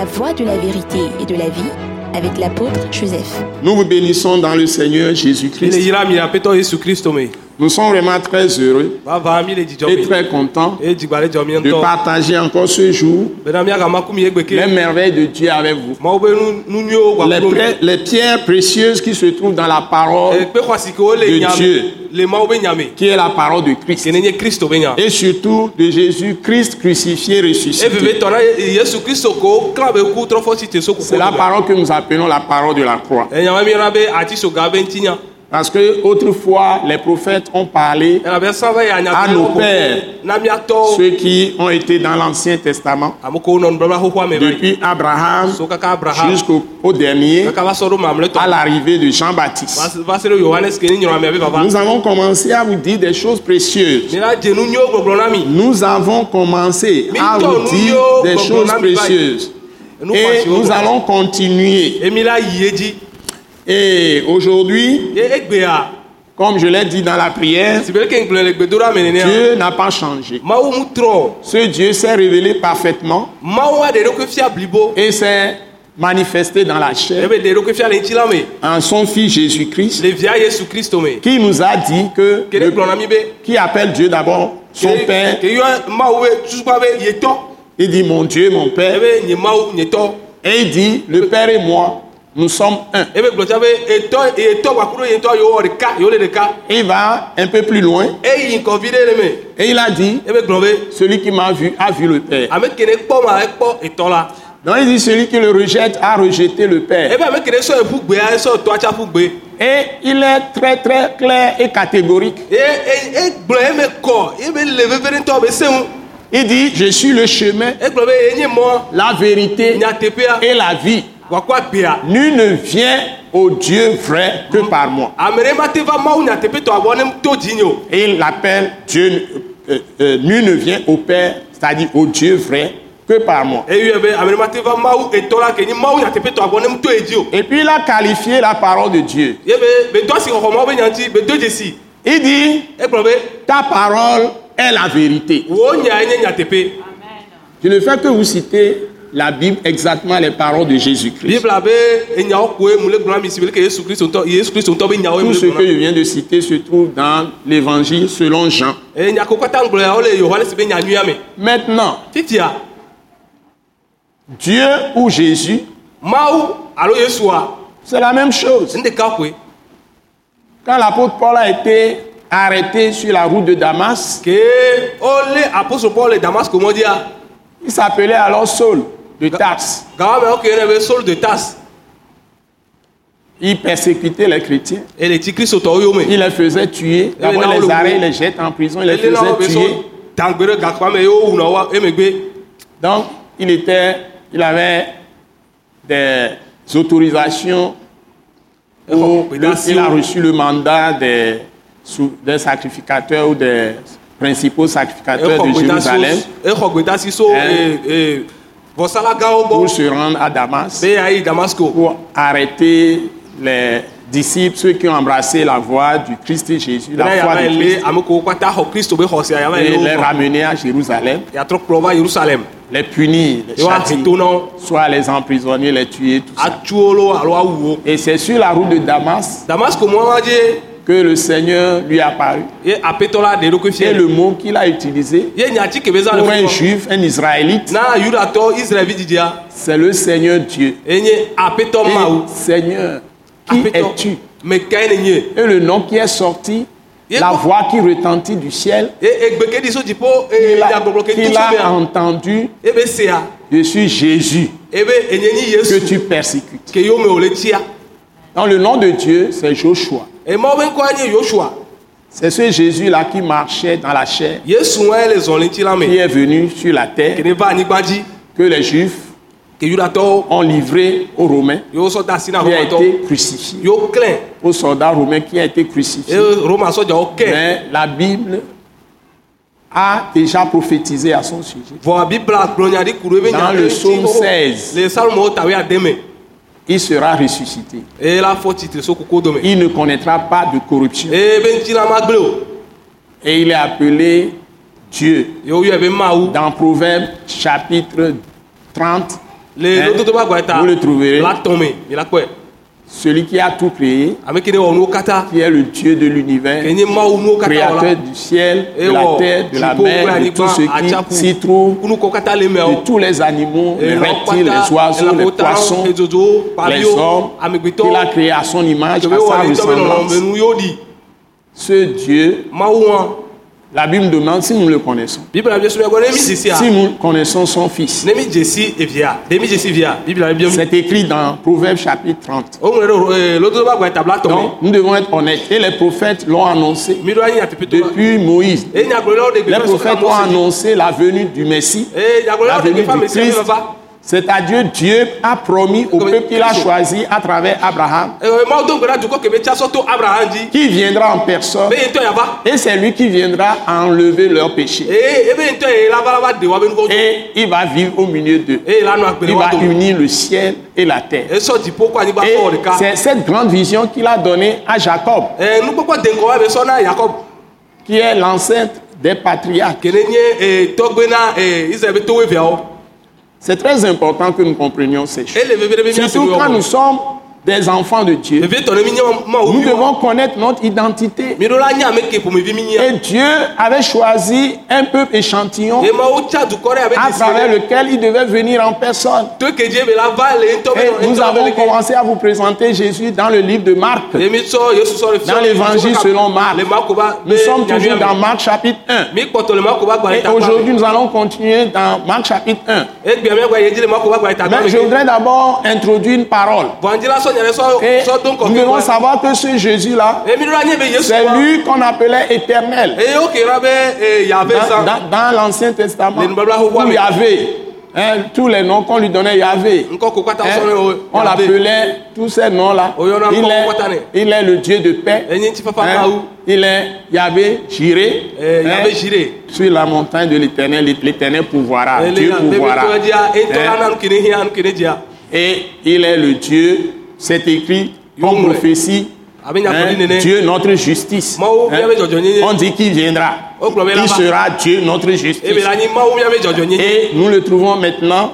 La voie de la vérité et de la vie avec l'apôtre Joseph. Nous vous bénissons dans le Seigneur Jésus-Christ. Nous sommes vraiment très heureux et très contents de partager encore ce jour les merveilles de Dieu avec vous. Les, pré- pierres précieuses qui se trouvent dans la parole, de Dieu. qui est la parole de Christ. Et surtout de Jésus-Christ crucifié, ressuscité. C'est la parole que nous appelons la parole de la croix. Parce que autrefois, les prophètes ont parlé à nos pères, ceux qui ont été dans l'Ancien Testament, yi. depuis Abraham jusqu'au au dernier, à l'arrivée de Jean-Baptiste. Nous avons commencé à vous dire des choses précieuses. Nous avons commencé à vous dire des choses précieuses. Et nous allons continuer. Et aujourd'hui, comme je l'ai dit dans la prière, le. Dieu n'a pas changé. Ce Dieu s'est révélé parfaitement. Et s'est manifesté dans la chair. Le la me. en son Fils Jésus-Christ, Le qui nous a dit que, be. qui appelle Dieu d'abord son Père, il dit mon Dieu, mon Père, nye tɔ. et il dit le Père et moi, nous sommes un. Ɖeka. Il va un peu plus loin et il a dit be celui qui m'a vu a vu le Père. Donc il dit celui qui le rejette a rejeté le Père. Tsaƒu gbe. Et il est très très clair et catégorique. Il dit je suis le chemin, mɔ la vérité et la vie. Nul ne vient au Dieu vrai que par moi. Et il l'appelle Dieu. euh, euh, nul ne vient au Père, c'est-à-dire au Dieu vrai, que par moi. Eyɔe be ame ɖe ma te va Mawu etɔ la ke nye Mawu nyateƒetɔ abɔ ne to edzi o. Et puis il a qualifié la parole de Dieu. Il dit be ta parole est la vérité. nye nyateƒe. Je ne fais que vous citer la Bible exactement les paroles de Jésus-Christ. Bibla be enyawo koe mu le gblɔ na mi si be le ke Yesu Kristo ŋutɔ Yesu Kristo ŋutɔ be nyawo Tout ce que je viens de citer se trouve dans l'évangile selon Jean. Eye nya ko katã ŋgblɔ ya wo le Yohanes be nya nyuia me. Maintenant, Dieu ou Jésus, c'est la même chose. Quand l'apôtre Paul a été arrêté sur la route de Damas, Damasco mɔdia. il s'appelait alors Saul de Saul de Tas. Il persécutait les chrétiens. Il les faisait tuer. D'abord, les arrêtait, il les jette en prison, il les faisait tuer. Donc, il était, il avait des autorisations où il a reçu le mandat des, des sacrificateurs ou des principaux sacrificateurs de Jérusalem pour se rendre à Damas, pour arrêter les disciples, ceux qui ont embrassé la voie du Christ et Jésus, la foi de Christ, et les ramener à Jérusalem, les punir, les wo soit les emprisonner, les tuer, tout ça. Et c'est sur la route de Damas Que le Seigneur lui apparut. fia. le mot qu'il a utilisé pour un juif, un israélite. C'est le Seigneur Dieu. Et Seigneur, qui es-tu? Et le nom qui est sorti, Et la voix qui retentit du ciel, qu'il a, entendu, sea je suis Jésus nyi que tu persécutes. Dans le nom de Dieu, c'est Joshua. C'est ce Jésus-là qui marchait dans la chair, qui est venu sur la terre, que les Juifs ont livré aux Romains, qui a été crucifié. Aux soldats romains qui a été crucifié. Mais la Bible a déjà prophétisé à son sujet. Dans le psaume ŋuti 16. Il sera ressuscité. Il ne connaîtra pas de corruption. Et il est appelé Dieu. Dans Proverbe chapitre 30, le Hein? Vous le trouverez. Celui qui a tout créé, qui est le Dieu de l'univers, créateur du ciel, de la terre, de la mer, de tout ce qui s'y trouve, de meawo tous les animaux, les reptiles, les oiseaux, les poissons, les hommes, qu'il a créé à son image, à sa ressemblance. Ce Dieu, la Bible demande si nous le connaissons. Si nous connaissons son Fils. C'est écrit dans Proverbe chapitre 30. o ŋlɔ ɖe ee lododo ba gba tabla tɔme Donc, nous devons être honnêtes. Et les prophètes l'ont annoncé depuis Moïse. Les prophètes ont annoncé la venue du Messie, la venue du Christ. C'est-à-dire Dieu a promis au peuple qu'il a choisi à travers Abraham, dzi qui viendra en personne. Et c'est lui qui viendra enlever leurs péchés. Et il va vivre au milieu d'eux. Il va unir le ciel et la terre. Et c'est cette grande vision qu'il a donnée à Jacob, qui est l'ancêtre des patriarches. C'est très important que nous comprenions ces choses. Surtout quand nous sommes des enfants de Dieu. Nous devons connaître notre identité. Et Dieu avait choisi un peuple échantillon à travers lequel il devait venir en personne. Et nous avons commencé à vous présenter Jésus dans le livre de Marc. Dans l'évangile selon Marc. Nous sommes toujours dans Marc chapitre 1. mi kpɔtɔ le makoba gba Et aujourd'hui, nous allons continuer dans Marc chapitre 1. egbea mi gba ye dzi le makoba gba le ta Mais je voudrais d'abord introduire une parole. Et nous devons savoir que ce Jésus-là, c'est lui qu'on appelait éternel. Dans, zã dans- dans l'Ancien Testament, où Yahvé, hein, tous les noms qu'on lui donnait Yahvé, kata hein, sɔ ne o on Yahvé. l'appelait tous ces noms-là. Oh, il est, il le Dieu de paix. hein. Il est Yahvé Jiré. hein. yave zire Sur la montagne de l'éternel, l'éternel pourvoira. ele Dieu dzia Et il est le Dieu, c'est écrit comme prophétie. hein, Dieu notre justice. Dzɔdzɔnyenye. On dit qu'il viendra. Il sera Dieu notre justice. dzɔdzɔnyenye Et nous le trouvons maintenant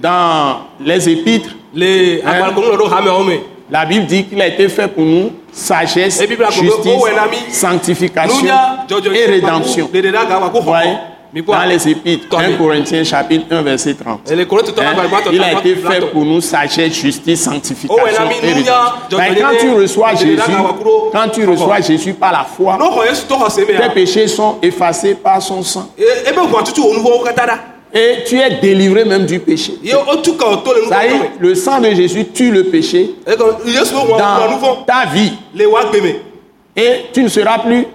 dans les épîtres. me La Bible dit qu'il a été fait pour nous sagesse, justice, oh, sanctification et rédemption. Dans les épîtres, Tɔmi. 1 Corinthiens chapitre 1 verset 30. ele kɔrɔ tutɔ Hein? Il a été fait pour nous sagesse, justice, Oh, sanctification l'ami, et quand tu reçois Jésus, quand tu reçois Jésus par la foi, tes péchés sont effacés par son sang. Et tu es délivré même du péché. Ça nuvowo y est, le sang de Jésus tue le péché dans ta vie. Et tu ne seras plus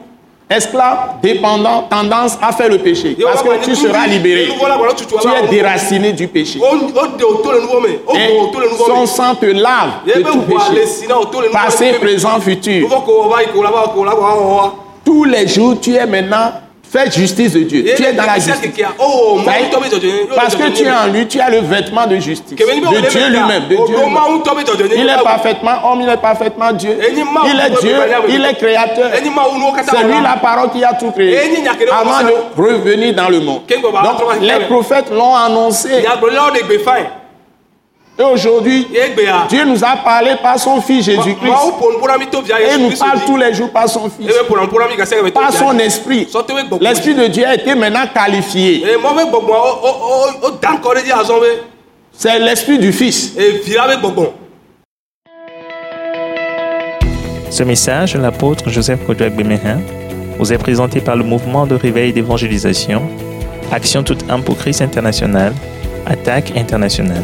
esclave, dépendant, tendance à faire le péché? Parce que tu seras libéré. Tu es déraciné du péché. Et son sang te lave ye de be tout ʋua le péché. Passé, présent, futur. Tous les jours, tu es maintenant fait justice de Dieu. Tu es dans la justice. Parce que tu es en lui, tu as le vêtement de justice. De Dieu lui-même. De Dieu Il est parfaitement homme, il est parfaitement Dieu. Il est Dieu, il est créateur. C'est lui la parole qui a tout créé avant de revenir dans le monde. Donc, les prophètes l'ont annoncé. Et aujourd'hui, Dieu nous a parlé par son Fils Jésus-Christ. Et nous parle tous les jours par son Fils. to Par son esprit. L'esprit de Dieu a été maintenant qualifié. ee mɔ be gbɔgbɔ o o o o dan kɔ ɖe dzi azɔ be C'est l'esprit du Fils. Ce message de l'apôtre Joseph Kodouak Bemehin vous est présenté par le mouvement de réveil d'évangélisation, Action toute âme pour Christ international, Attaque internationale.